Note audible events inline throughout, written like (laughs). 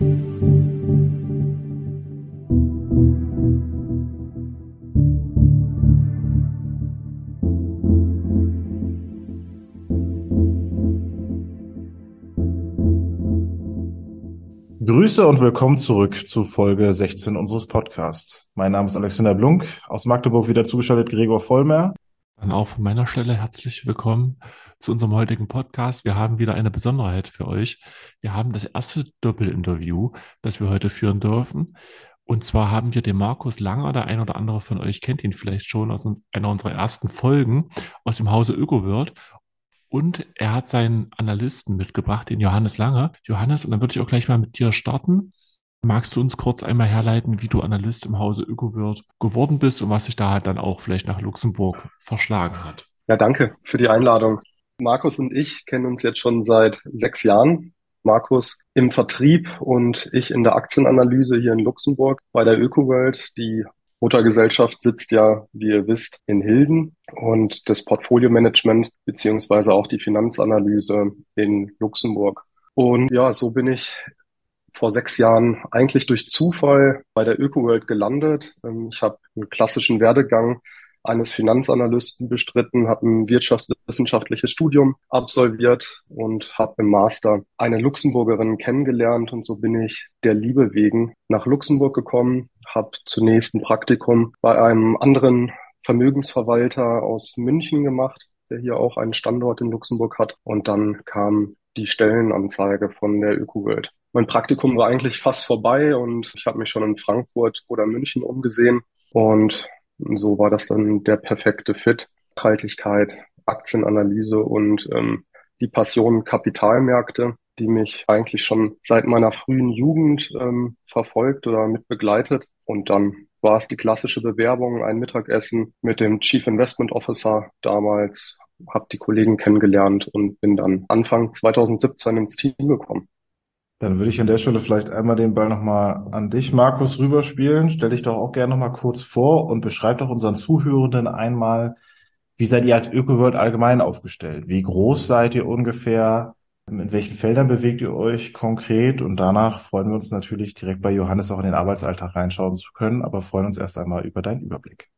Grüße und willkommen zurück zu Folge 16 unseres Podcasts. Mein Name ist Alexander Blunk, aus Magdeburg wieder zugeschaltet Gregor Vollmer. Dann auch von meiner Stelle herzlich willkommen zu unserem heutigen Podcast. Wir haben wieder eine Besonderheit für euch. Wir haben das erste Doppelinterview, das wir heute führen dürfen. Und zwar haben wir den Markus Langer, der ein oder andere von euch kennt ihn vielleicht schon aus einer unserer ersten Folgen aus dem Hause ÖkoWorld. Und er hat seinen Analysten mitgebracht, den Johannes Lange. Johannes, und dann würde ich auch gleich mal mit dir starten. Magst du uns kurz einmal herleiten, wie du Analyst im Hause ÖkoWorld geworden bist und was sich da halt dann auch vielleicht nach Luxemburg verschlagen hat? Ja, danke für die Einladung. Markus und ich kennen uns jetzt schon seit sechs Jahren. Markus im Vertrieb und ich in der Aktienanalyse hier in Luxemburg bei der ÖkoWorld, die Muttergesellschaft sitzt ja, wie ihr wisst, in Hilden und das Portfolio-Management beziehungsweise auch die Finanzanalyse in Luxemburg. Und ja, so bin ich vor sechs Jahren eigentlich durch Zufall bei der ÖkoWorld gelandet. Ähm, ich habe einen klassischen Werdegang eines Finanzanalysten bestritten, habe ein wirtschaftswissenschaftliches Studium absolviert und habe im Master eine Luxemburgerin kennengelernt und so bin ich der Liebe wegen nach Luxemburg gekommen, habe zunächst ein Praktikum bei einem anderen Vermögensverwalter aus München gemacht, der hier auch einen Standort in Luxemburg hat und dann kam die Stellenanzeige von der ÖkoWorld. Mein Praktikum war eigentlich fast vorbei und ich habe mich schon in Frankfurt oder München umgesehen und so war das dann der perfekte Fit. Nachhaltigkeit, Aktienanalyse und ähm, die Passion Kapitalmärkte, die mich eigentlich schon seit meiner frühen Jugend ähm, verfolgt oder mit begleitet. Und dann war es die klassische Bewerbung, ein Mittagessen mit dem Chief Investment Officer damals, habe die Kollegen kennengelernt und bin dann Anfang 2017 ins Team gekommen. Dann würde ich an der Stelle vielleicht einmal den Ball nochmal an dich, Markus, rüberspielen. Stell dich doch auch gerne nochmal kurz vor und beschreib doch unseren Zuhörenden einmal, wie seid ihr als ÖkoWorld allgemein aufgestellt? Wie groß seid ihr ungefähr? In welchen Feldern bewegt ihr euch konkret? Und danach freuen wir uns natürlich direkt bei Johannes auch in den Arbeitsalltag reinschauen zu können, aber freuen uns erst einmal über deinen Überblick.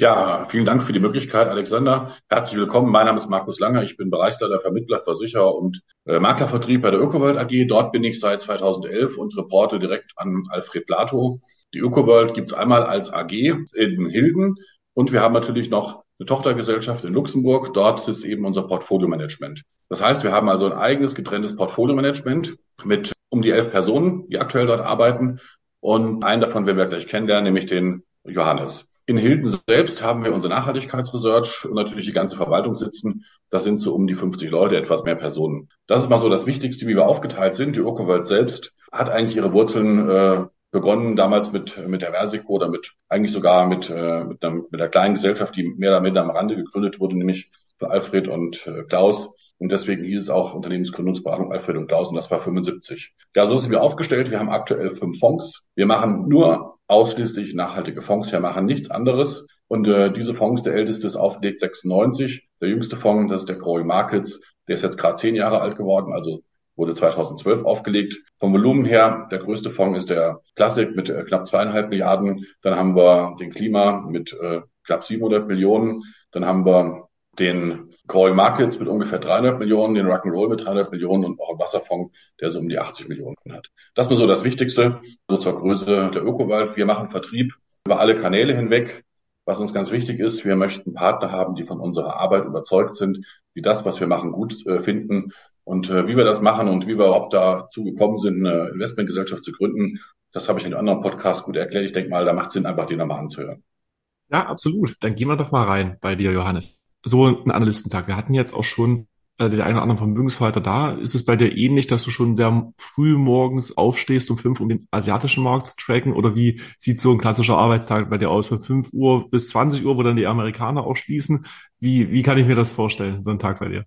Ja, vielen Dank für die Möglichkeit, Alexander. Herzlich willkommen. Mein Name ist Markus Langer. Ich bin Bereichsleiter Vermittler, Versicherer und äh, Maklervertrieb bei der ÖkoWorld AG. Dort bin ich seit 2011 und reporte direkt an Alfred Lato. Die ÖkoWorld gibt es einmal als AG in Hilden und wir haben natürlich noch eine Tochtergesellschaft in Luxemburg. Dort ist eben unser Portfolio-Management. Das heißt, wir haben also ein eigenes getrenntes Portfolio-Management mit um die elf Personen, die aktuell dort arbeiten. Und einen davon werden wir gleich kennenlernen, nämlich den Johannes. In Hilden selbst haben wir unsere Nachhaltigkeitsresearch und natürlich die ganze Verwaltung sitzen. Das sind so um die 50 Leute, etwas mehr Personen. Das ist mal so das Wichtigste, wie wir aufgeteilt sind. Die Ökowelt selbst hat eigentlich ihre Wurzeln äh, begonnen damals mit, mit der Versico oder mit eigentlich sogar mit, äh, mit, einer, mit einer kleinen Gesellschaft, die mehr oder minder am Rande gegründet wurde, nämlich für Alfred und äh, Klaus. Und deswegen hieß es auch Unternehmensgründungsberatung Alfred und Klaus und das war 75. Ja, so sind wir aufgestellt. Wir haben aktuell fünf Fonds. Wir machen nur ausschließlich nachhaltige Fonds. Wir machen nichts anderes. Und äh, diese Fonds, der älteste ist aufgelegt 96. Der jüngste Fonds, das ist der Growing Markets. Der ist jetzt gerade zehn Jahre alt geworden, also wurde 2012 aufgelegt. Vom Volumen her, der größte Fonds ist der Classic mit äh, knapp zweieinhalb Milliarden. Dann haben wir den Klima mit äh, knapp 700 Millionen. Dann haben wir den Growing Markets mit ungefähr 300 Millionen, den Rock'n'Roll mit 300 Millionen und auch einen Wasserfonds, der so um die 80 Millionen hat. Das ist so das Wichtigste, so zur Größe der Ökowald. Wir machen Vertrieb über alle Kanäle hinweg. Was uns ganz wichtig ist, wir möchten Partner haben, die von unserer Arbeit überzeugt sind, die das, was wir machen, gut äh, finden. Und äh, wie wir das machen und wie wir überhaupt dazu gekommen sind, eine Investmentgesellschaft zu gründen, das habe ich in einem anderen Podcast gut erklärt. Ich denke mal, da macht es Sinn, einfach die nochmal anzuhören. Ja, absolut. Dann gehen wir doch mal rein bei dir, Johannes. So ein Analystentag. Wir hatten jetzt auch schon äh, den einen oder anderen Vermögensverwalter da. Ist es bei dir ähnlich, dass du schon sehr früh morgens aufstehst um fünf, um den asiatischen Markt zu tracken? Oder wie sieht so ein klassischer Arbeitstag bei dir aus? Von fünf Uhr bis 20 Uhr, wo dann die Amerikaner auch schließen? Wie, wie kann ich mir das vorstellen, so ein Tag bei dir?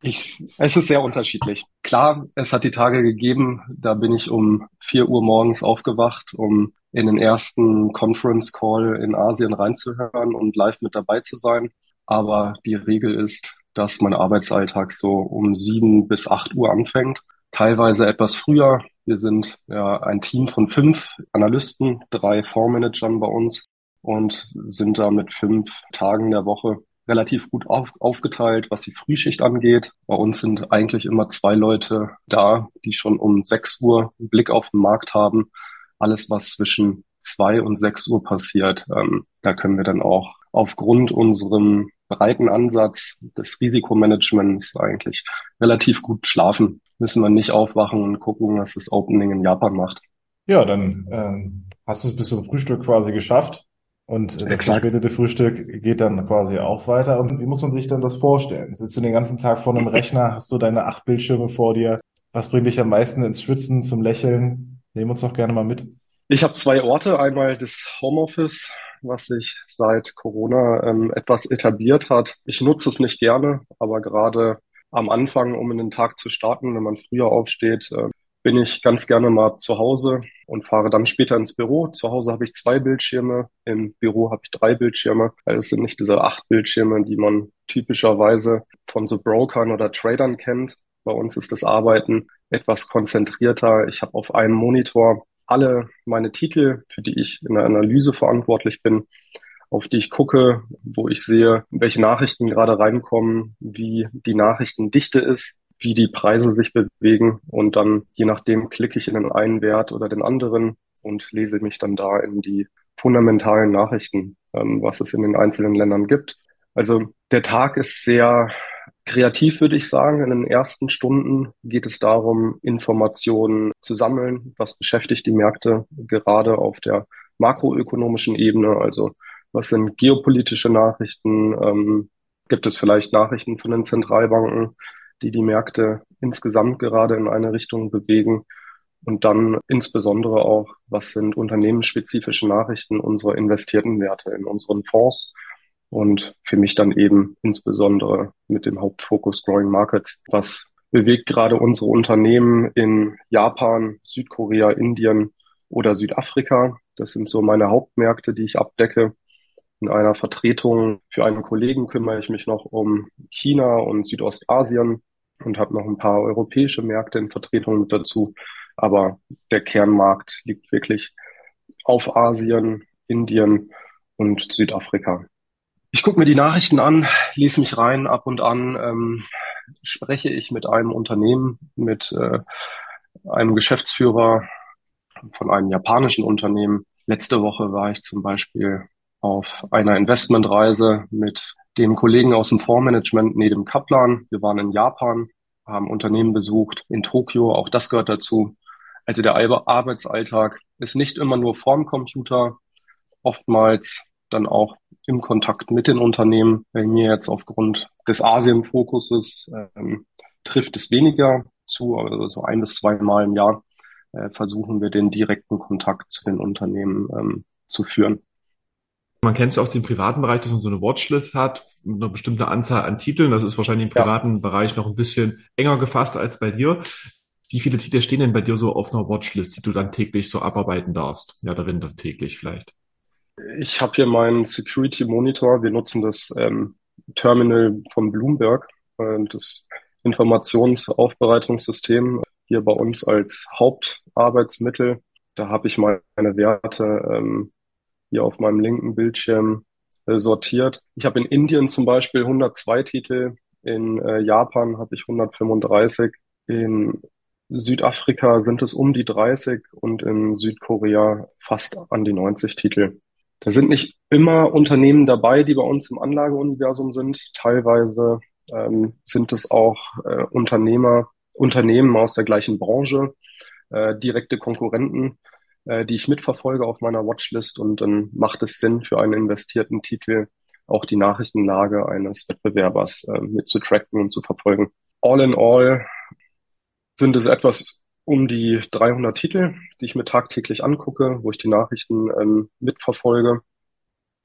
Ich, es ist sehr unterschiedlich. Klar, es hat die Tage gegeben, da bin ich um vier Uhr morgens aufgewacht, um in den ersten Conference Call in Asien reinzuhören und live mit dabei zu sein. Aber die Regel ist, dass mein Arbeitsalltag so um sieben bis acht Uhr anfängt. Teilweise etwas früher, Wir sind ja ein Team von fünf Analysten, drei Fondsmanagern bei uns und sind da mit fünf Tagen der Woche relativ gut auf, aufgeteilt, was die Frühschicht angeht. Bei uns sind eigentlich immer zwei Leute da, die schon um 6 Uhr einen Blick auf den Markt haben. Alles, was zwischen zwei und sechs Uhr passiert, ähm, da können wir dann auch aufgrund unserem breiten Ansatz des Risikomanagements eigentlich relativ gut schlafen. Müssen wir nicht aufwachen und gucken, was das Opening in Japan macht. Ja, dann ähm, hast du es bis zum Frühstück quasi geschafft. Und das verspätete Frühstück geht dann quasi auch weiter. Und wie muss man sich dann das vorstellen? Sitzt du den ganzen Tag vor einem Rechner, hast du deine acht Bildschirme vor dir? Was bringt dich am meisten ins Schwitzen, zum Lächeln? Nehmen uns doch gerne mal mit. Ich habe zwei Orte. Einmal das Homeoffice, was sich seit Corona ähm, etwas etabliert hat. Ich nutze es nicht gerne, aber gerade am Anfang, um in den Tag zu starten, wenn man früher aufsteht, äh, bin ich ganz gerne mal zu Hause und fahre dann später ins Büro. Zu Hause habe ich zwei Bildschirme, im Büro habe ich drei Bildschirme. Also es sind nicht diese acht Bildschirme, die man typischerweise von so Brokern oder Tradern kennt. Bei uns ist das Arbeiten etwas konzentrierter. Ich habe auf einem Monitor alle meine Titel, für die ich in der Analyse verantwortlich bin, auf die ich gucke, wo ich sehe, welche Nachrichten gerade reinkommen, wie die Nachrichtendichte ist, wie die Preise sich bewegen und dann je nachdem klicke ich in den einen Wert oder den anderen und lese mich dann da in die fundamentalen Nachrichten, ähm, was es in den einzelnen Ländern gibt. Also der Tag ist sehr kreativ, würde ich sagen. In den ersten Stunden geht es darum, Informationen zu sammeln. Was beschäftigt die Märkte gerade auf der makroökonomischen Ebene? Also was sind geopolitische Nachrichten? Ähm, gibt es vielleicht Nachrichten von den Zentralbanken? die die Märkte insgesamt gerade in eine Richtung bewegen. Und dann insbesondere auch, was sind unternehmensspezifische Nachrichten unserer investierten Werte in unseren Fonds und für mich dann eben insbesondere mit dem Hauptfokus Growing Markets. Was bewegt gerade unsere Unternehmen in Japan, Südkorea, Indien oder Südafrika? Das sind so meine Hauptmärkte, die ich abdecke. In einer Vertretung für einen Kollegen kümmere ich mich noch um China und Südostasien und habe noch ein paar europäische Märkte in Vertretung mit dazu. Aber der Kernmarkt liegt wirklich auf Asien, Indien und Südafrika. Ich gucke mir die Nachrichten an, lese mich rein, ab und an ähm, spreche ich mit einem Unternehmen, mit äh, einem Geschäftsführer von einem japanischen Unternehmen. Letzte Woche war ich zum Beispiel auf einer Investmentreise mit dem Kollegen aus dem Fondsmanagement, Nedim Kaplan. Wir waren in Japan, haben Unternehmen besucht, in Tokio, auch das gehört dazu. Also der Arbeitsalltag ist nicht immer nur vorm Computer, oftmals dann auch im Kontakt mit den Unternehmen. Bei mir jetzt aufgrund des Asien-Fokuses ähm, trifft es weniger zu, also so ein bis zwei Mal im Jahr äh, versuchen wir den direkten Kontakt zu den Unternehmen ähm, zu führen. Man kennt es aus dem privaten Bereich, dass man so eine Watchlist hat, mit einer bestimmten Anzahl an Titeln. Das ist wahrscheinlich im privaten ja. Bereich noch ein bisschen enger gefasst als bei dir. Wie viele Titel stehen denn bei dir so auf einer Watchlist, die du dann täglich so abarbeiten darfst? Ja, darin dann täglich vielleicht. Ich habe hier meinen Security Monitor. Wir nutzen das ähm, Terminal von Bloomberg, äh, das Informationsaufbereitungssystem hier bei uns als Hauptarbeitsmittel. Da habe ich meine Werte ähm, hier auf meinem linken Bildschirm äh, sortiert. Ich habe in Indien zum Beispiel 102 Titel, in äh, Japan habe ich 135, in Südafrika sind es um die 30 und in Südkorea fast an die 90 Titel. Da sind nicht immer Unternehmen dabei, die bei uns im Anlageuniversum sind. Teilweise ähm, sind es auch äh, Unternehmer, Unternehmen aus der gleichen Branche, äh, direkte Konkurrenten, äh, die ich mitverfolge auf meiner Watchlist und dann macht es Sinn für einen investierten Titel auch die Nachrichtenlage eines Wettbewerbers äh, mitzutracken und zu verfolgen. All in all sind es etwas um die 300 Titel, die ich mir tagtäglich angucke, wo ich die Nachrichten ähm, mitverfolge.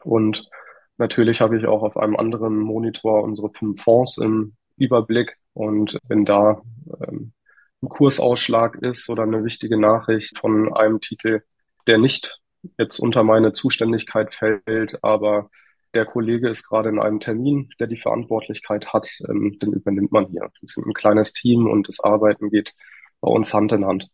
Und natürlich habe ich auch auf einem anderen Monitor unsere fünf Fonds im Überblick. Und wenn da ähm, ein Kursausschlag ist oder eine wichtige Nachricht von einem Titel, der nicht jetzt unter meine Zuständigkeit fällt, aber der Kollege ist gerade in einem Termin, der die Verantwortlichkeit hat, ähm, den übernimmt man hier. Wir sind ein kleines Team und das Arbeiten geht bei uns Hand in Hand.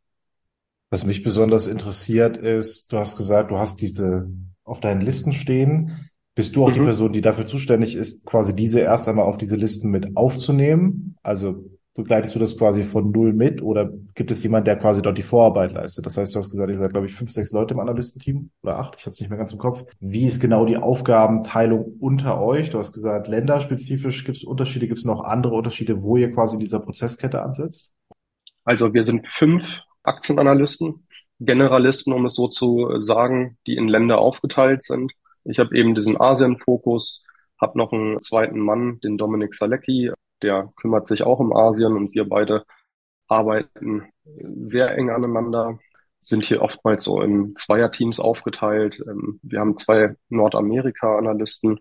Was mich besonders interessiert ist, du hast gesagt, du hast diese auf deinen Listen stehen. Bist du auch mhm. die Person, die dafür zuständig ist, quasi diese erst einmal auf diese Listen mit aufzunehmen? Also begleitest du das quasi von null mit oder gibt es jemand, der quasi dort die Vorarbeit leistet? Das heißt, du hast gesagt, ihr seid, glaube ich, fünf, sechs Leute im Analystenteam oder acht, ich habe es nicht mehr ganz im Kopf. Wie ist genau die Aufgabenteilung unter euch? Du hast gesagt, länderspezifisch gibt es Unterschiede, gibt es noch andere Unterschiede, wo ihr quasi in dieser Prozesskette ansetzt? Also wir sind fünf Aktienanalysten, Generalisten, um es so zu sagen, die in Länder aufgeteilt sind. Ich habe eben diesen Asien-Fokus, habe noch einen zweiten Mann, den Dominik Salecki, der kümmert sich auch um Asien und wir beide arbeiten sehr eng aneinander, sind hier oftmals so in Zweierteams aufgeteilt. Ähm, wir haben zwei Nordamerika-Analysten,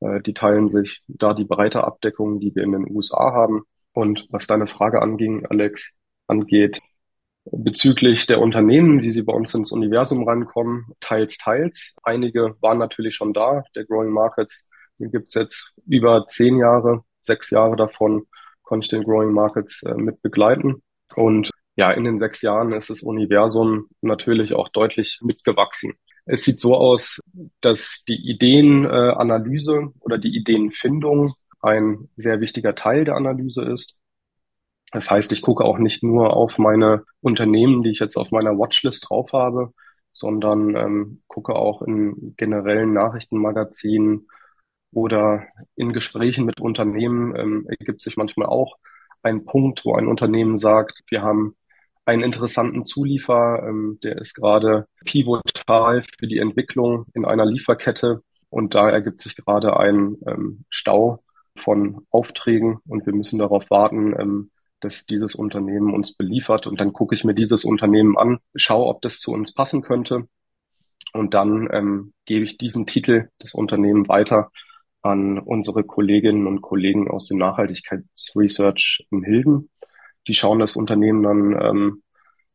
äh, die teilen sich da die breite Abdeckung, die wir in den USA haben. Und was deine Frage anging, Alex, angeht, bezüglich der Unternehmen, wie sie bei uns ins Universum reinkommen, teils, teils. Einige waren natürlich schon da. Der Growing Markets, den gibt's jetzt über zehn Jahre sechs Jahre davon konnte ich den Growing Markets äh, mit begleiten. Und ja, in den sechs Jahren ist das Universum natürlich auch deutlich mitgewachsen. Es sieht so aus, dass die Ideenanalyse oder die Ideenfindung ein sehr wichtiger Teil der Analyse ist. Das heißt, ich gucke auch nicht nur auf meine Unternehmen, die ich jetzt auf meiner Watchlist drauf habe, sondern ähm, gucke auch in generellen Nachrichtenmagazinen, oder in Gesprächen mit Unternehmen ähm, ergibt sich manchmal auch ein Punkt, wo ein Unternehmen sagt, wir haben einen interessanten Zuliefer, ähm, der ist gerade pivotal für die Entwicklung in einer Lieferkette und da ergibt sich gerade ein ähm, Stau von Aufträgen und wir müssen darauf warten, ähm, dass dieses Unternehmen uns beliefert und dann gucke ich mir dieses Unternehmen an, schaue, ob das zu uns passen könnte und dann ähm, gebe ich diesen Titel des Unternehmens weiter an unsere Kolleginnen und Kollegen aus dem Nachhaltigkeitsresearch in Hilden. Die schauen das Unternehmen dann ähm,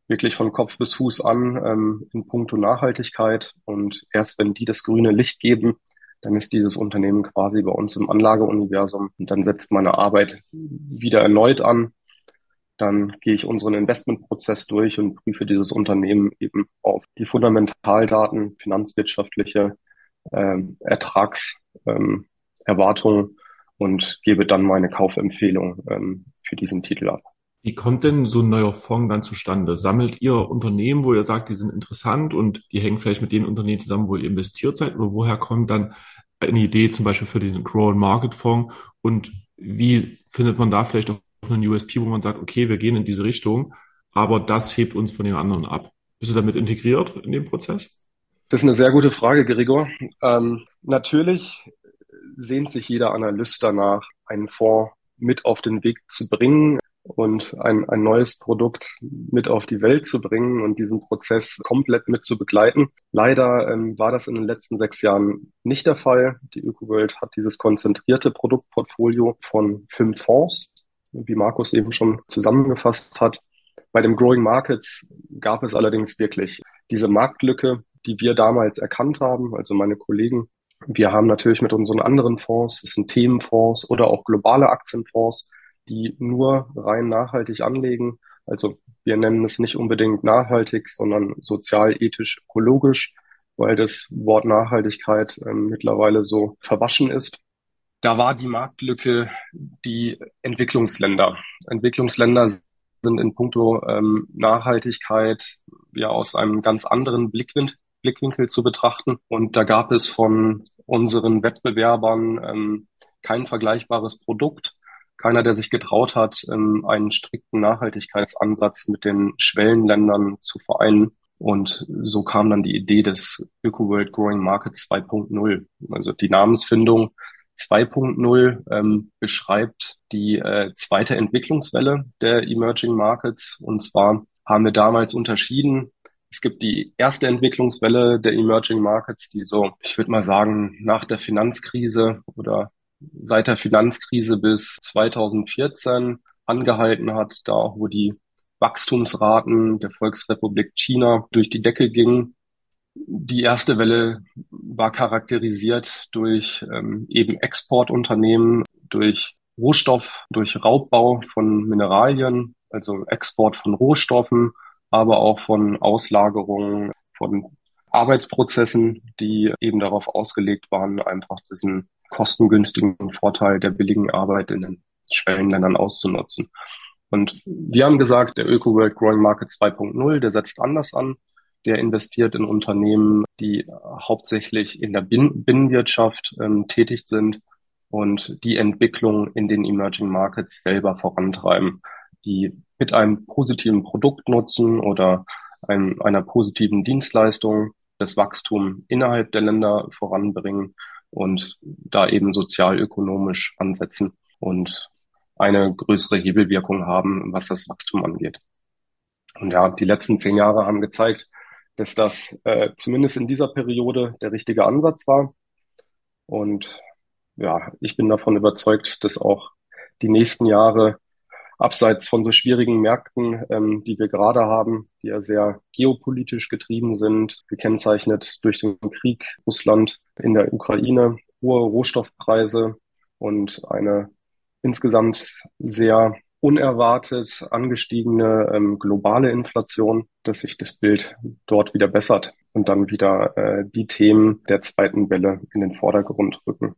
wirklich von Kopf bis Fuß an ähm, in puncto Nachhaltigkeit. Und erst wenn die das grüne Licht geben, dann ist dieses Unternehmen quasi bei uns im Anlageuniversum. Und dann setzt meine Arbeit wieder erneut an. Dann gehe ich unseren Investmentprozess durch und prüfe dieses Unternehmen eben auf die Fundamentaldaten, finanzwirtschaftliche ähm, Ertrags, ähm, und gebe dann meine Kaufempfehlung ähm, für diesen Titel ab. Wie kommt denn so ein neuer Fonds dann zustande? Sammelt ihr Unternehmen, wo ihr sagt, die sind interessant und die hängen vielleicht mit den Unternehmen zusammen, wo ihr investiert seid? Oder woher kommt dann eine Idee zum Beispiel für diesen Grow and Market Fonds? Und wie findet man da vielleicht auch einen USP, wo man sagt, okay, wir gehen in diese Richtung, aber das hebt uns von den anderen ab? Bist du damit integriert in dem Prozess? Das ist eine sehr gute Frage, Gregor. Ähm, natürlich sehnt sich jeder Analyst danach, einen Fonds mit auf den Weg zu bringen und ein, ein neues Produkt mit auf die Welt zu bringen und diesen Prozess komplett mit zu begleiten. Leider ähm, war das in den letzten sechs Jahren nicht der Fall. Die ÖkoWorld hat dieses konzentrierte Produktportfolio von fünf Fonds, wie Markus eben schon zusammengefasst hat. Bei dem Growing Markets gab es allerdings wirklich diese Marktlücke, die wir damals erkannt haben, also meine Kollegen wir haben natürlich mit unseren anderen Fonds, das sind Themenfonds oder auch globale Aktienfonds, die nur rein nachhaltig anlegen. Also wir nennen es nicht unbedingt nachhaltig, sondern sozial, ethisch, ökologisch, weil das Wort Nachhaltigkeit äh, mittlerweile so verwaschen ist. Da war die Marktlücke die Entwicklungsländer. Entwicklungsländer sind in puncto ähm, Nachhaltigkeit ja aus einem ganz anderen Blickwinkel Blickwinkel zu betrachten. Und da gab es von unseren Wettbewerbern ähm, kein vergleichbares Produkt. Keiner, der sich getraut hat, ähm, einen strikten Nachhaltigkeitsansatz mit den Schwellenländern zu vereinen. Und so kam dann die Idee des Öko-World Growing Market 2.0. Also die Namensfindung 2.0 ähm, beschreibt die äh, zweite Entwicklungswelle der Emerging Markets. Und zwar haben wir damals unterschieden es gibt die erste Entwicklungswelle der Emerging Markets, die so, ich würde mal sagen, nach der Finanzkrise oder seit der Finanzkrise bis 2014 angehalten hat, da auch wo die Wachstumsraten der Volksrepublik China durch die Decke gingen. Die erste Welle war charakterisiert durch ähm, eben Exportunternehmen, durch Rohstoff, durch Raubbau von Mineralien, also Export von Rohstoffen, aber auch von Auslagerungen, von Arbeitsprozessen, die eben darauf ausgelegt waren, einfach diesen kostengünstigen Vorteil der billigen Arbeit in den Schwellenländern auszunutzen. Und wir haben gesagt, der Öko World Growing Market 2.0, der setzt anders an. Der investiert in Unternehmen, die hauptsächlich in der Binnenwirtschaft ähm, tätig sind und die Entwicklung in den Emerging Markets selber vorantreiben, die mit einem positiven Produktnutzen oder einem, einer positiven Dienstleistung das Wachstum innerhalb der Länder voranbringen und da eben sozialökonomisch ansetzen und eine größere Hebelwirkung haben, was das Wachstum angeht. Und ja, die letzten zehn Jahre haben gezeigt, dass das äh, zumindest in dieser Periode der richtige Ansatz war. Und ja, ich bin davon überzeugt, dass auch die nächsten Jahre abseits von so schwierigen Märkten, ähm, die wir gerade haben, die ja sehr geopolitisch getrieben sind, gekennzeichnet durch den Krieg Russland in der Ukraine, hohe Rohstoffpreise und eine insgesamt sehr unerwartet angestiegene ähm, globale Inflation, dass sich das Bild dort wieder bessert und dann wieder äh, die Themen der zweiten Welle in den Vordergrund rücken.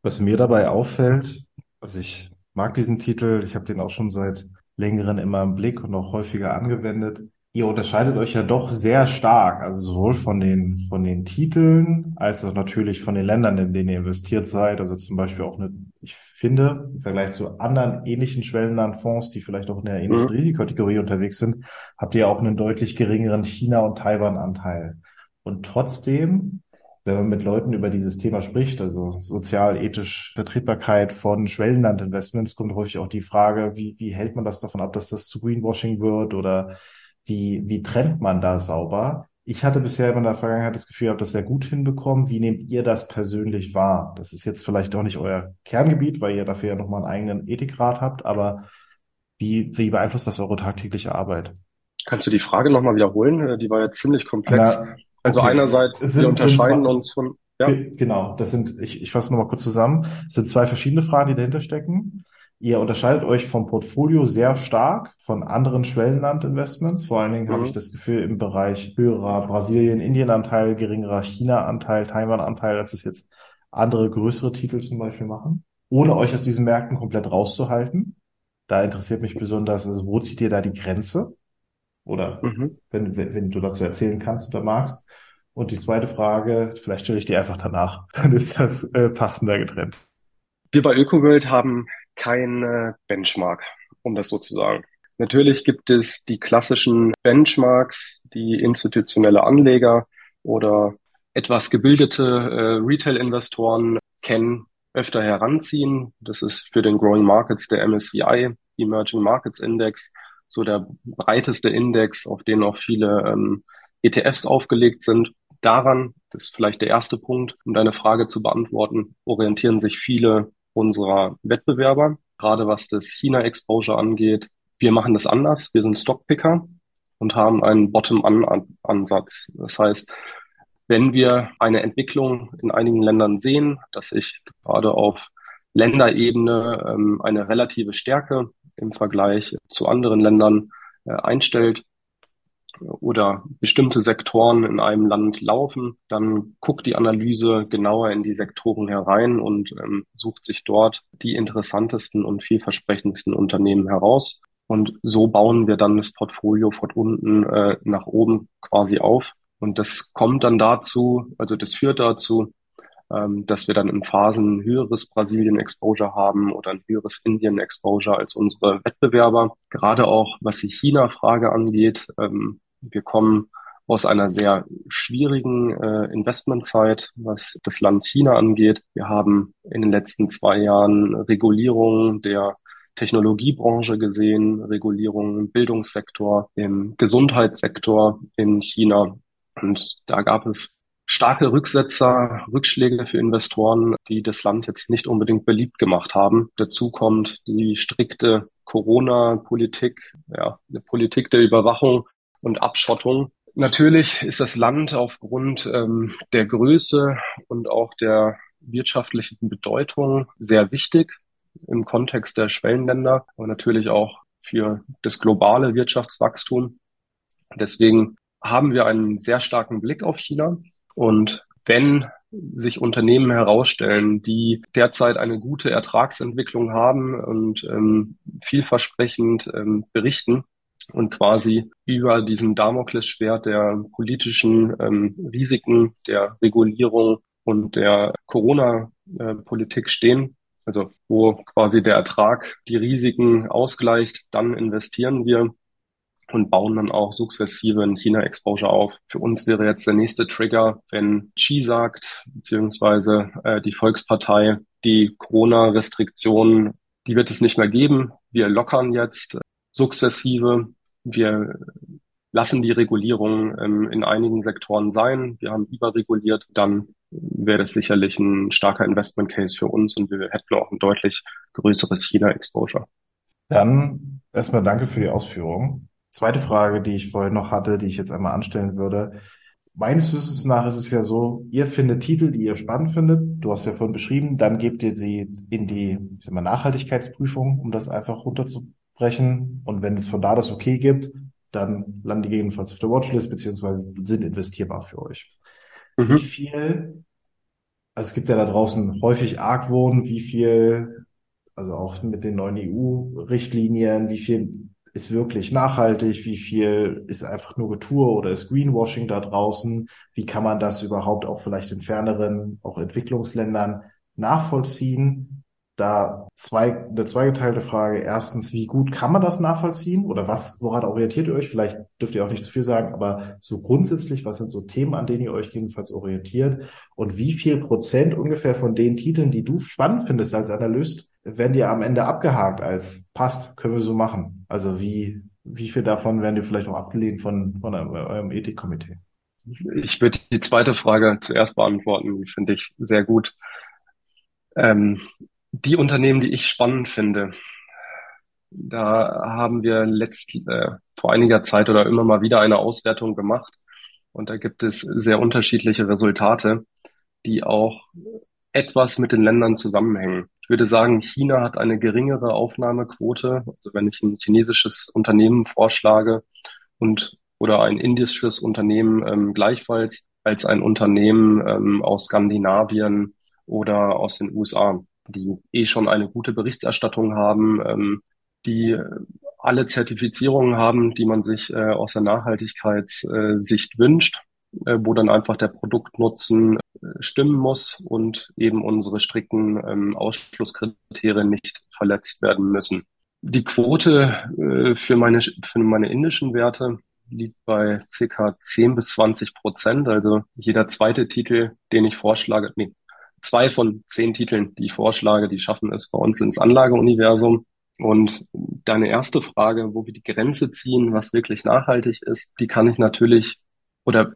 Was mir dabei auffällt, also ich mag diesen Titel, ich habe den auch schon seit längeren immer im Blick und auch häufiger angewendet ihr unterscheidet euch ja doch sehr stark, also sowohl von den, von den Titeln als auch natürlich von den Ländern, in denen ihr investiert seid. Also zum Beispiel auch eine, ich finde, im Vergleich zu anderen ähnlichen Schwellenlandfonds, die vielleicht auch in der ähnlichen mhm. Risikokategorie unterwegs sind, habt ihr auch einen deutlich geringeren China- und Taiwan-Anteil. Und trotzdem, wenn man mit Leuten über dieses Thema spricht, also sozial-ethisch Vertretbarkeit von Schwellenlandinvestments, kommt häufig auch die Frage, wie, wie hält man das davon ab, dass das zu Greenwashing wird oder wie, wie trennt man da sauber? Ich hatte bisher in der Vergangenheit das Gefühl, ihr habt das sehr gut hinbekommen. Wie nehmt ihr das persönlich wahr? Das ist jetzt vielleicht auch nicht euer Kerngebiet, weil ihr dafür ja nochmal einen eigenen Ethikrat habt, aber wie, wie beeinflusst das eure tagtägliche Arbeit? Kannst du die Frage nochmal wiederholen? Äh, die war jetzt ziemlich komplex. Na, also okay. einerseits, sind, wir unterscheiden uns von, ja. Genau, das sind, ich, ich fasse nochmal kurz zusammen. Es sind zwei verschiedene Fragen, die dahinter stecken. Ihr unterscheidet euch vom Portfolio sehr stark von anderen Schwellenlandinvestments. Vor allen Dingen mhm. habe ich das Gefühl, im Bereich höherer Brasilien-Indien-Anteil, geringerer China-Anteil, Taiwan-Anteil, als es jetzt andere größere Titel zum Beispiel machen. Ohne euch aus diesen Märkten komplett rauszuhalten. Da interessiert mich besonders, also wo zieht ihr da die Grenze? Oder mhm. wenn, wenn, wenn du dazu erzählen kannst oder magst. Und die zweite Frage, vielleicht stelle ich die einfach danach. (laughs) Dann ist das äh, passender getrennt. Wir bei ÖkoWorld haben kein Benchmark, um das so zu sagen. Natürlich gibt es die klassischen Benchmarks, die institutionelle Anleger oder etwas gebildete äh, Retail-Investoren kennen, öfter heranziehen. Das ist für den Growing Markets der MSCI, Emerging Markets Index, so der breiteste Index, auf den auch viele ähm, ETFs aufgelegt sind. Daran, das ist vielleicht der erste Punkt, um deine Frage zu beantworten, orientieren sich viele unserer Wettbewerber, gerade was das China-Exposure angeht. Wir machen das anders. Wir sind Stockpicker und haben einen Bottom-up-Ansatz. Das heißt, wenn wir eine Entwicklung in einigen Ländern sehen, dass sich gerade auf Länderebene ähm, eine relative Stärke im Vergleich zu anderen Ländern äh, einstellt, oder bestimmte Sektoren in einem Land laufen, dann guckt die Analyse genauer in die Sektoren herein und ähm, sucht sich dort die interessantesten und vielversprechendsten Unternehmen heraus. Und so bauen wir dann das Portfolio von unten äh, nach oben quasi auf. Und das kommt dann dazu, also das führt dazu, ähm, dass wir dann in Phasen ein höheres Brasilien-Exposure haben oder ein höheres Indien-Exposure als unsere Wettbewerber. Gerade auch was die China-Frage angeht, ähm, wir kommen aus einer sehr schwierigen äh, Investmentzeit, was das Land China angeht. Wir haben in den letzten zwei Jahren Regulierungen der Technologiebranche gesehen, Regulierungen im Bildungssektor, im Gesundheitssektor in China. Und da gab es starke Rücksetzer, Rückschläge für Investoren, die das Land jetzt nicht unbedingt beliebt gemacht haben. Dazu kommt die strikte Corona-Politik, ja, eine Politik der Überwachung und Abschottung. Natürlich ist das Land aufgrund ähm, der Größe und auch der wirtschaftlichen Bedeutung sehr wichtig im Kontext der Schwellenländer, aber natürlich auch für das globale Wirtschaftswachstum. Deswegen haben wir einen sehr starken Blick auf China. Und wenn sich Unternehmen herausstellen, die derzeit eine gute Ertragsentwicklung haben und ähm, vielversprechend ähm, berichten und quasi über diesem Damoklesschwert der politischen ähm, Risiken, der Regulierung und der Corona-Politik stehen, also wo quasi der Ertrag die Risiken ausgleicht, dann investieren wir und bauen dann auch sukzessive ein China-Exposure auf. Für uns wäre jetzt der nächste Trigger, wenn Xi sagt, beziehungsweise äh, die Volkspartei, die Corona-Restriktionen, die wird es nicht mehr geben. Wir lockern jetzt sukzessive. Wir lassen die Regulierung ähm, in einigen Sektoren sein. Wir haben überreguliert. Dann wäre das sicherlich ein starker Investment Case für uns und wir hätten auch ein deutlich größeres China-Exposure. Dann erstmal danke für die Ausführung. Zweite Frage, die ich vorhin noch hatte, die ich jetzt einmal anstellen würde. Meines Wissens nach ist es ja so, ihr findet Titel, die ihr spannend findet. Du hast ja vorhin beschrieben, dann gebt ihr sie in die ich sag mal, Nachhaltigkeitsprüfung, um das einfach runterzubrechen. Und wenn es von da das okay gibt, dann landen die gegebenenfalls auf der Watchlist beziehungsweise sind investierbar für euch. Mhm. Wie viel, also es gibt ja da draußen häufig Argwohn, wie viel, also auch mit den neuen EU-Richtlinien, wie viel ist wirklich nachhaltig, wie viel ist einfach nur Getue oder ist Greenwashing da draußen, wie kann man das überhaupt auch vielleicht in ferneren, auch Entwicklungsländern nachvollziehen da zwei, eine zweigeteilte Frage. Erstens, wie gut kann man das nachvollziehen? Oder was, woran orientiert ihr euch? Vielleicht dürft ihr auch nicht zu viel sagen, aber so grundsätzlich, was sind so Themen, an denen ihr euch jedenfalls orientiert? Und wie viel Prozent ungefähr von den Titeln, die du spannend findest als Analyst, werden dir am Ende abgehakt als passt, können wir so machen? Also wie, wie viel davon werden dir vielleicht auch abgelehnt von, von eurem Ethikkomitee? Ich würde die zweite Frage zuerst beantworten. Die finde ich sehr gut. Ähm, die Unternehmen, die ich spannend finde, da haben wir letzt, äh, vor einiger Zeit oder immer mal wieder eine Auswertung gemacht. Und da gibt es sehr unterschiedliche Resultate, die auch etwas mit den Ländern zusammenhängen. Ich würde sagen, China hat eine geringere Aufnahmequote. Also wenn ich ein chinesisches Unternehmen vorschlage und oder ein indisches Unternehmen ähm, gleichfalls als ein Unternehmen ähm, aus Skandinavien oder aus den USA die eh schon eine gute Berichterstattung haben, ähm, die alle Zertifizierungen haben, die man sich äh, aus der Nachhaltigkeitssicht wünscht, äh, wo dann einfach der Produktnutzen äh, stimmen muss und eben unsere strikten ähm, Ausschlusskriterien nicht verletzt werden müssen. Die Quote äh, für meine für meine indischen Werte liegt bei circa 10 bis 20 Prozent. Also jeder zweite Titel, den ich vorschlage, nee, zwei von zehn Titeln, die ich vorschlage, die schaffen es bei uns ins Anlageuniversum. Und deine erste Frage, wo wir die Grenze ziehen, was wirklich nachhaltig ist, die kann ich natürlich oder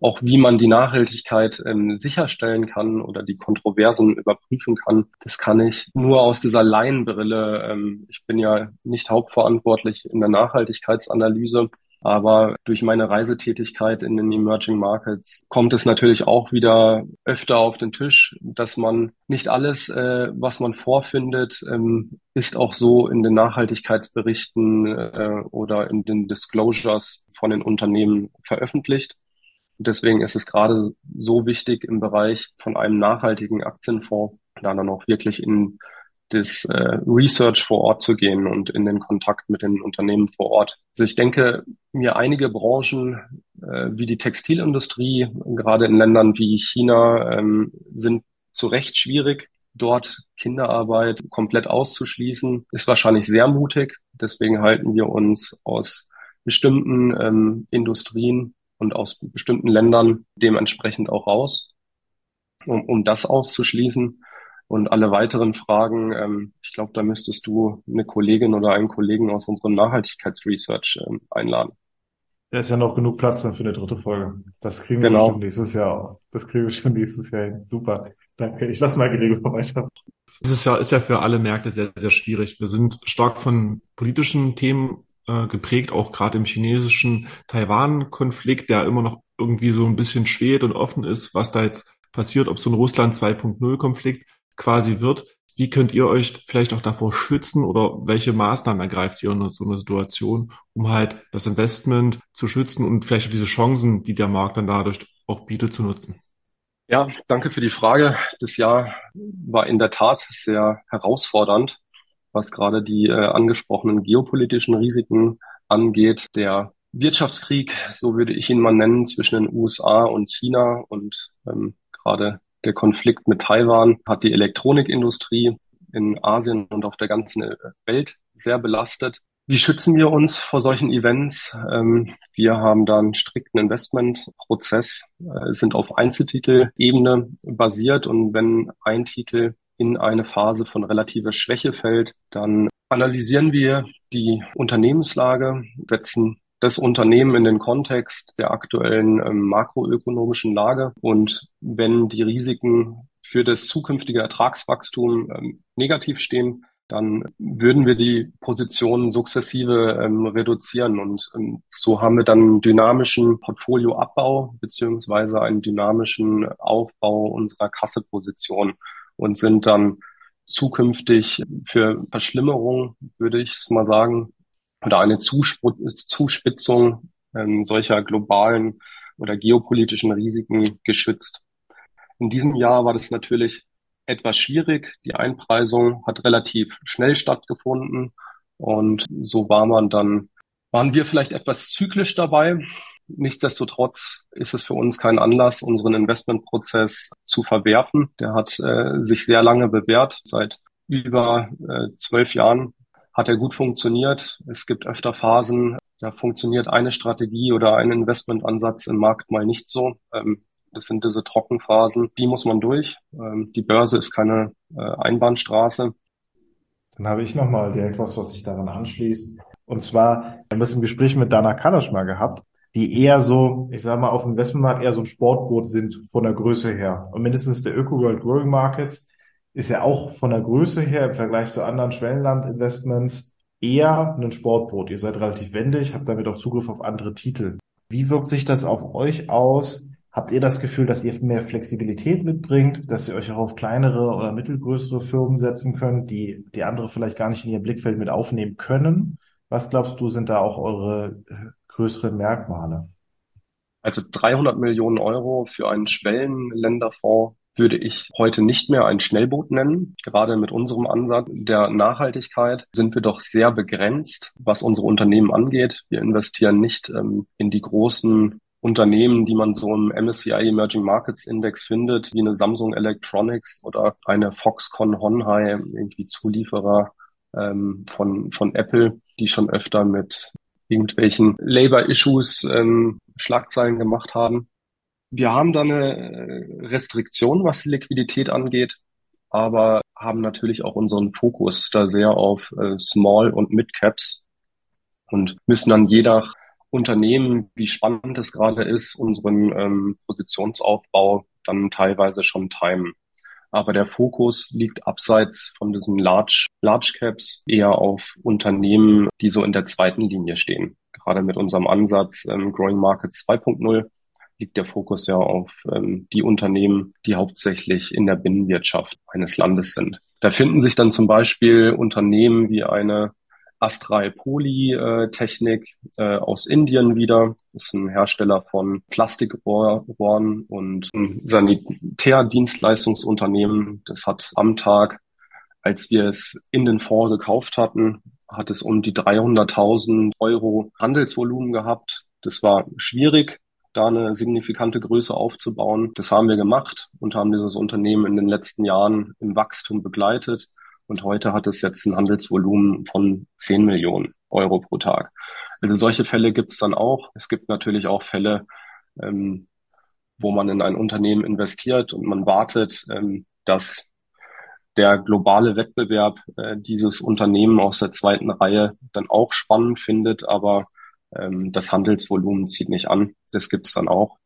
auch wie man die Nachhaltigkeit ähm, sicherstellen kann oder die Kontroversen überprüfen kann, das kann ich nur aus dieser Laienbrille. Ähm, ich bin ja nicht hauptverantwortlich in der Nachhaltigkeitsanalyse, aber durch meine Reisetätigkeit in den Emerging Markets kommt es natürlich auch wieder öfter auf den Tisch, dass man nicht alles, äh, was man vorfindet, ähm, ist auch so in den Nachhaltigkeitsberichten äh, oder in den Disclosures von den Unternehmen veröffentlicht. Deswegen ist es gerade so wichtig im Bereich von einem nachhaltigen Aktienfonds, da dann auch wirklich in das äh, Research vor Ort zu gehen und in den Kontakt mit den Unternehmen vor Ort. Also ich denke, mir einige Branchen äh, wie die Textilindustrie, gerade in Ländern wie China, ähm, sind zu Recht schwierig. Dort Kinderarbeit komplett auszuschließen, ist wahrscheinlich sehr mutig. Deswegen halten wir uns aus bestimmten ähm, Industrien und aus bestimmten Ländern dementsprechend auch raus, um, um das auszuschließen. Und alle weiteren Fragen, ähm, ich glaube, da müsstest du eine Kollegin oder einen Kollegen aus unserem Nachhaltigkeitsresearch ähm, einladen. Da ist ja noch genug Platz dann für eine dritte Folge. Das kriegen wir genau. schon nächstes Jahr auch. Das kriegen wir schon nächstes Jahr hin. Super. Danke. Ich lasse mal Gregor weiter. Dieses Jahr ist ja für alle Märkte sehr, sehr schwierig. Wir sind stark von politischen Themen äh, geprägt, auch gerade im chinesischen Taiwan-Konflikt, der immer noch irgendwie so ein bisschen schwelt und offen ist, was da jetzt passiert, ob so ein Russland 2.0-Konflikt quasi wird. Wie könnt ihr euch vielleicht auch davor schützen oder welche Maßnahmen ergreift ihr in so einer Situation, um halt das Investment zu schützen und vielleicht diese Chancen, die der Markt dann dadurch auch bietet, zu nutzen? Ja, danke für die Frage. Das Jahr war in der Tat sehr herausfordernd, was gerade die äh, angesprochenen geopolitischen Risiken angeht. Der Wirtschaftskrieg, so würde ich ihn mal nennen, zwischen den USA und China und ähm, gerade der Konflikt mit Taiwan hat die Elektronikindustrie in Asien und auf der ganzen äh, Welt sehr belastet. Wie schützen wir uns vor solchen Events? Ähm, wir haben da einen strikten Investmentprozess, äh, sind auf Einzeltitelebene basiert und wenn ein Titel in eine Phase von relativer Schwäche fällt, dann analysieren wir die Unternehmenslage, setzen das Unternehmen in den Kontext der aktuellen ähm, makroökonomischen Lage. Und wenn die Risiken für das zukünftige Ertragswachstum ähm, negativ stehen, dann würden wir die Positionen sukzessive ähm, reduzieren. Und ähm, so haben wir dann einen dynamischen Portfolioabbau beziehungsweise einen dynamischen Aufbau unserer Kasseposition und sind dann zukünftig für Verschlimmerung, würde ich es mal sagen, oder eine Zuspitzung ähm, solcher globalen oder geopolitischen Risiken geschützt. In diesem Jahr war das natürlich etwas schwierig. Die Einpreisung hat relativ schnell stattgefunden und so war man dann, waren wir vielleicht etwas zyklisch dabei. Nichtsdestotrotz ist es für uns kein Anlass, unseren Investmentprozess zu verwerfen. Der hat äh, sich sehr lange bewährt. Seit über äh, zwölf Jahren hat er gut funktioniert. Es gibt öfter Phasen, da funktioniert eine Strategie oder ein Investmentansatz im Markt mal nicht so. Ähm, das sind diese Trockenphasen, die muss man durch. Ähm, die Börse ist keine äh, Einbahnstraße. Dann habe ich nochmal direkt was, was sich daran anschließt. Und zwar, wir haben das im Gespräch mit Dana Kalasch mal gehabt, die eher so, ich sage mal, auf dem Investmentmarkt eher so ein Sportboot sind von der Größe her. Und mindestens der Öko World Growing Markets ist ja auch von der Größe her im Vergleich zu anderen Schwellenlandinvestments eher ein Sportboot. Ihr seid relativ wendig, habt damit auch Zugriff auf andere Titel. Wie wirkt sich das auf euch aus? Habt ihr das Gefühl, dass ihr mehr Flexibilität mitbringt, dass ihr euch auch auf kleinere oder mittelgrößere Firmen setzen könnt, die die andere vielleicht gar nicht in ihr Blickfeld mit aufnehmen können? Was glaubst du, sind da auch eure äh, größeren Merkmale? Also 300 Millionen Euro für einen Schwellenländerfonds würde ich heute nicht mehr ein Schnellboot nennen. Gerade mit unserem Ansatz der Nachhaltigkeit sind wir doch sehr begrenzt, was unsere Unternehmen angeht. Wir investieren nicht ähm, in die großen Unternehmen, die man so im MSCI Emerging Markets Index findet, wie eine Samsung Electronics oder eine Foxconn Honhai, irgendwie Zulieferer ähm, von, von Apple, die schon öfter mit irgendwelchen Labor-Issues ähm, Schlagzeilen gemacht haben. Wir haben da eine äh, Restriktion, was die Liquidität angeht, aber haben natürlich auch unseren Fokus da sehr auf äh, Small und Mid Caps und müssen dann je nach Unternehmen, wie spannend es gerade ist, unseren ähm, Positionsaufbau dann teilweise schon timen. Aber der Fokus liegt abseits von diesen Large, Large Caps eher auf Unternehmen, die so in der zweiten Linie stehen. Gerade mit unserem Ansatz ähm, Growing Markets 2.0 liegt der Fokus ja auf ähm, die Unternehmen, die hauptsächlich in der Binnenwirtschaft eines Landes sind. Da finden sich dann zum Beispiel Unternehmen wie eine Astral Poly äh, äh, aus Indien wieder. Das ist ein Hersteller von Plastikrohren und ein Sanitärdienstleistungsunternehmen. Das hat am Tag, als wir es in den Fonds gekauft hatten, hat es um die 300.000 Euro Handelsvolumen gehabt. Das war schwierig, da eine signifikante Größe aufzubauen. Das haben wir gemacht und haben dieses Unternehmen in den letzten Jahren im Wachstum begleitet. Und heute hat es jetzt ein Handelsvolumen von 10 Millionen Euro pro Tag. Also solche Fälle gibt es dann auch. Es gibt natürlich auch Fälle, ähm, wo man in ein Unternehmen investiert und man wartet, ähm, dass der globale Wettbewerb äh, dieses Unternehmen aus der zweiten Reihe dann auch spannend findet, aber ähm, das Handelsvolumen zieht nicht an. Das gibt es dann auch.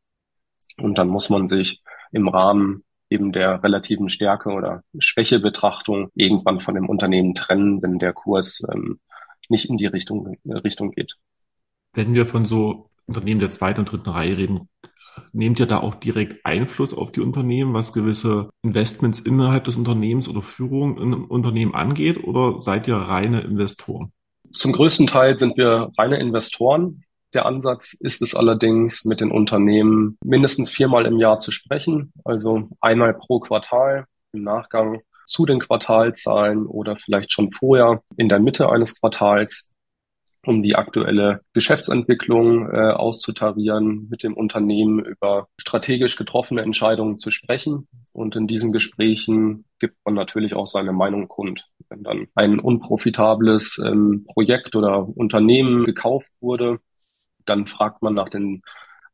Und dann muss man sich im Rahmen eben der relativen Stärke oder Schwächebetrachtung irgendwann von dem Unternehmen trennen, wenn der Kurs ähm, nicht in die Richtung, Richtung geht. Wenn wir von so Unternehmen der zweiten und dritten Reihe reden, Nehmt ihr da auch direkt Einfluss auf die Unternehmen, was gewisse Investments innerhalb des Unternehmens oder Führung im Unternehmen angeht, oder seid ihr reine Investoren? Zum größten Teil sind wir reine Investoren. Der Ansatz ist es allerdings, mit den Unternehmen mindestens viermal im Jahr zu sprechen, also einmal pro Quartal im Nachgang zu den Quartalzahlen oder vielleicht schon vorher in der Mitte eines Quartals um die aktuelle Geschäftsentwicklung äh, auszutarieren, mit dem Unternehmen über strategisch getroffene Entscheidungen zu sprechen. Und in diesen Gesprächen gibt man natürlich auch seine Meinung kund. Wenn dann ein unprofitables ähm, Projekt oder Unternehmen gekauft wurde, dann fragt man nach den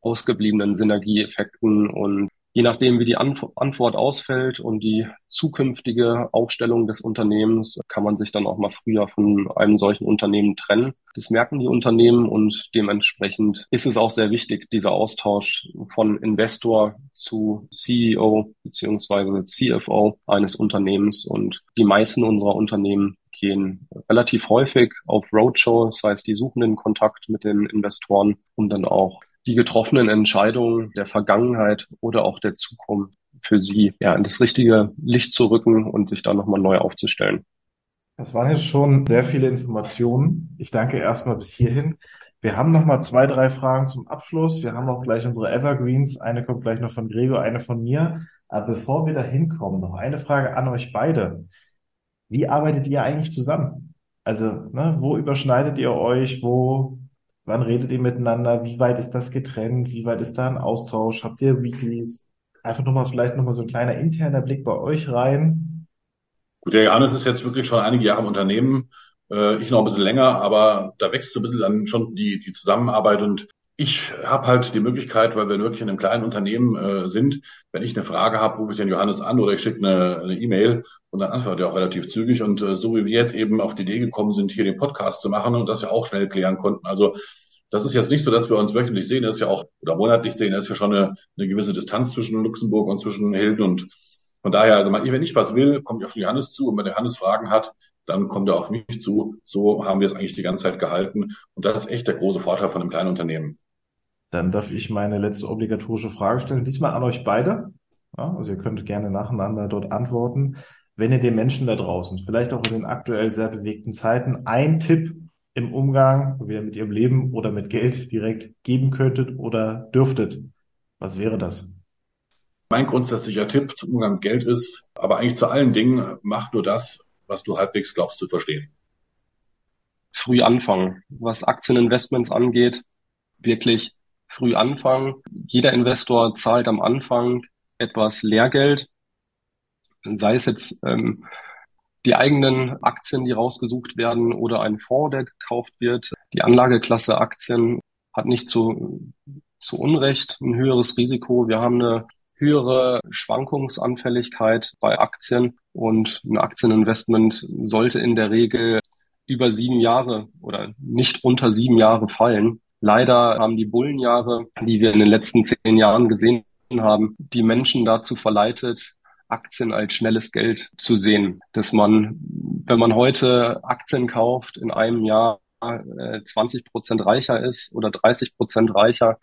ausgebliebenen Synergieeffekten und Je nachdem, wie die Antwort ausfällt und die zukünftige Aufstellung des Unternehmens, kann man sich dann auch mal früher von einem solchen Unternehmen trennen. Das merken die Unternehmen und dementsprechend ist es auch sehr wichtig, dieser Austausch von Investor zu CEO beziehungsweise CFO eines Unternehmens. Und die meisten unserer Unternehmen gehen relativ häufig auf Roadshow, das heißt, die suchen den Kontakt mit den Investoren, um dann auch die getroffenen Entscheidungen der Vergangenheit oder auch der Zukunft für sie ja in das richtige Licht zu rücken und sich da nochmal neu aufzustellen. Das waren jetzt schon sehr viele Informationen. Ich danke erstmal bis hierhin. Wir haben noch mal zwei, drei Fragen zum Abschluss. Wir haben auch gleich unsere Evergreens. Eine kommt gleich noch von Gregor, eine von mir. Aber bevor wir da hinkommen, noch eine Frage an euch beide. Wie arbeitet ihr eigentlich zusammen? Also, ne, wo überschneidet ihr euch? Wo Wann redet ihr miteinander? Wie weit ist das getrennt? Wie weit ist da ein Austausch? Habt ihr Weeklies? Einfach nochmal vielleicht nochmal so ein kleiner interner Blick bei euch rein. Gut, der Johannes ist jetzt wirklich schon einige Jahre im Unternehmen. Äh, ich noch ein bisschen länger, aber da wächst so ein bisschen dann schon die, die Zusammenarbeit und ich habe halt die Möglichkeit, weil wir wirklich in einem kleinen Unternehmen äh, sind, wenn ich eine Frage habe, rufe ich den Johannes an oder ich schicke eine E-Mail e und dann antwortet er auch relativ zügig. Und äh, so wie wir jetzt eben auf die Idee gekommen sind, hier den Podcast zu machen und das ja auch schnell klären konnten. Also das ist jetzt nicht so, dass wir uns wöchentlich sehen, das ist ja auch, oder monatlich sehen, das ist ja schon eine, eine gewisse Distanz zwischen Luxemburg und zwischen Hilden. Und von daher, also wenn ich was will, komme ich auf Johannes zu und wenn der Johannes Fragen hat, dann kommt er auf mich zu. So haben wir es eigentlich die ganze Zeit gehalten. Und das ist echt der große Vorteil von einem kleinen Unternehmen. Dann darf ich meine letzte obligatorische Frage stellen, diesmal an euch beide. Ja, also ihr könnt gerne nacheinander dort antworten. Wenn ihr den Menschen da draußen, vielleicht auch in den aktuell sehr bewegten Zeiten, ein Tipp im Umgang wieder mit ihrem Leben oder mit Geld direkt geben könntet oder dürftet, was wäre das? Mein grundsätzlicher Tipp zum Umgang mit Geld ist, aber eigentlich zu allen Dingen, mach nur das, was du halbwegs glaubst zu verstehen. Früh anfangen. Was Aktieninvestments angeht, wirklich früh anfangen. Jeder Investor zahlt am Anfang etwas Lehrgeld, sei es jetzt ähm, die eigenen Aktien, die rausgesucht werden oder ein Fonds, der gekauft wird. Die Anlageklasse Aktien hat nicht zu, zu Unrecht ein höheres Risiko. Wir haben eine höhere Schwankungsanfälligkeit bei Aktien und ein Aktieninvestment sollte in der Regel über sieben Jahre oder nicht unter sieben Jahre fallen. Leider haben die Bullenjahre, die wir in den letzten zehn Jahren gesehen haben, die Menschen dazu verleitet, Aktien als schnelles Geld zu sehen. Dass man, wenn man heute Aktien kauft, in einem Jahr 20 äh, Prozent reicher ist oder 30 Prozent reicher,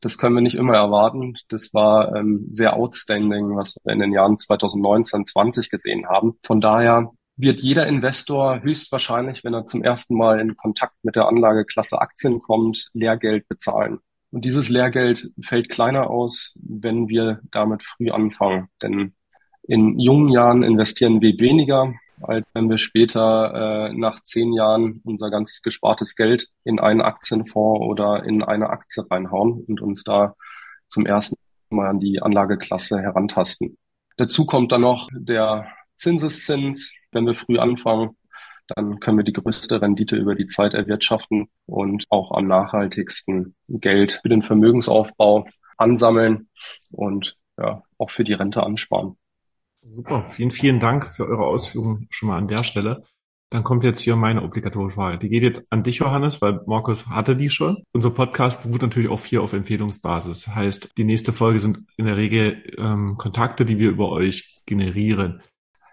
das können wir nicht immer erwarten. Das war ähm, sehr outstanding, was wir in den Jahren 2019, 20 gesehen haben. Von daher wird jeder Investor höchstwahrscheinlich, wenn er zum ersten Mal in Kontakt mit der Anlageklasse Aktien kommt, Lehrgeld bezahlen. Und dieses Lehrgeld fällt kleiner aus, wenn wir damit früh anfangen. Denn in jungen Jahren investieren wir weniger, als wenn wir später äh, nach zehn Jahren unser ganzes gespartes Geld in einen Aktienfonds oder in eine Aktie reinhauen und uns da zum ersten Mal an die Anlageklasse herantasten. Dazu kommt dann noch der Zinseszins, wenn wir früh anfangen, dann können wir die größte Rendite über die Zeit erwirtschaften und auch am nachhaltigsten Geld für den Vermögensaufbau ansammeln und ja, auch für die Rente ansparen. Super, vielen, vielen Dank für eure Ausführungen schon mal an der Stelle. Dann kommt jetzt hier meine obligatorische Frage. Die geht jetzt an dich, Johannes, weil Markus hatte die schon. Unser Podcast beruht natürlich auch hier auf Empfehlungsbasis. Heißt, die nächste Folge sind in der Regel ähm, Kontakte, die wir über euch generieren.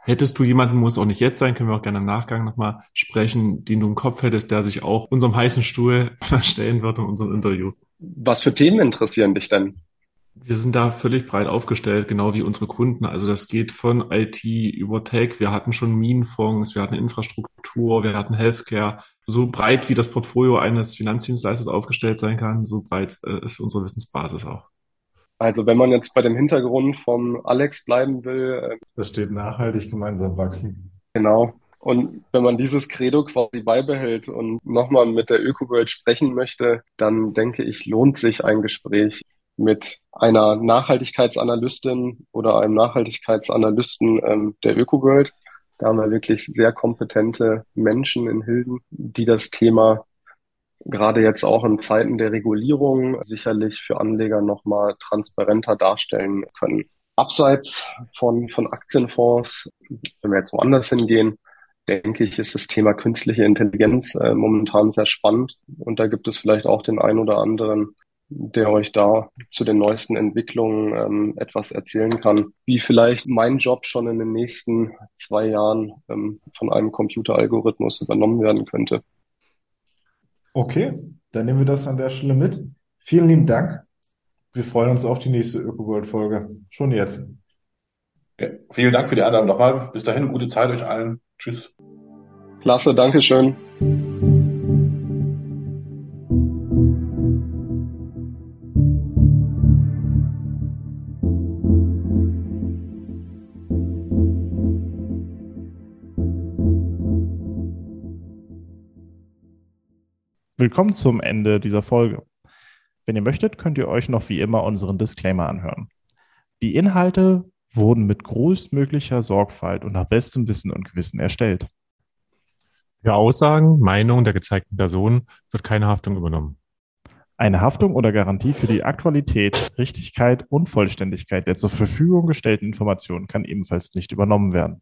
Hättest du jemanden, muss auch nicht jetzt sein, können wir auch gerne im Nachgang nochmal sprechen, den du im Kopf hättest, der sich auch unserem heißen Stuhl (laughs) stellen wird in unserem Interview. Was für Themen interessieren dich denn? Wir sind da völlig breit aufgestellt, genau wie unsere Kunden. Also das geht von IT über Tech. Wir hatten schon Minenfonds, wir hatten Infrastruktur, wir hatten Healthcare. So breit wie das Portfolio eines Finanzdienstleisters aufgestellt sein kann, so breit äh, ist unsere Wissensbasis auch. Also wenn man jetzt bei dem Hintergrund von Alex bleiben will. Äh, da steht nachhaltig gemeinsam wachsen. Genau. Und wenn man dieses Credo quasi beibehält und nochmal mit der ÖkoWorld sprechen möchte, dann denke ich, lohnt sich ein Gespräch mit einer Nachhaltigkeitsanalystin oder einem Nachhaltigkeitsanalysten ähm, der ÖkoWorld. Da haben wir wirklich sehr kompetente Menschen in Hilden, die das Thema gerade jetzt auch in Zeiten der Regulierung sicherlich für Anleger nochmal transparenter darstellen können. Abseits von, von Aktienfonds, wenn wir jetzt woanders hingehen, denke ich, ist das Thema künstliche Intelligenz äh, momentan sehr spannend. Und da gibt es vielleicht auch den einen oder anderen der euch da zu den neuesten Entwicklungen ähm, etwas erzählen kann, wie vielleicht mein Job schon in den nächsten zwei Jahren ähm, von einem Computeralgorithmus übernommen werden könnte. Okay, dann nehmen wir das an der Stelle mit. Vielen lieben Dank. Wir freuen uns auf die nächste ÖkoWorld-Folge. Schon jetzt. Ja, vielen Dank für die Einladung nochmal. Bis dahin, gute Zeit euch allen. Tschüss. Klasse, Dankeschön. Willkommen zum Ende dieser Folge. Wenn ihr möchtet, könnt ihr euch noch wie immer unseren Disclaimer anhören. Die Inhalte wurden mit größtmöglicher Sorgfalt und nach bestem Wissen und Gewissen erstellt. Für Aussagen, Meinungen der gezeigten Personen wird keine Haftung übernommen. Eine Haftung oder Garantie für die Aktualität, Richtigkeit und Vollständigkeit der zur Verfügung gestellten Informationen kann ebenfalls nicht übernommen werden.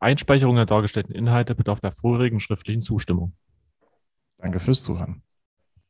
Einspeicherung der dargestellten Inhalte bedarf der vorherigen schriftlichen Zustimmung. Danke fürs Zuhören.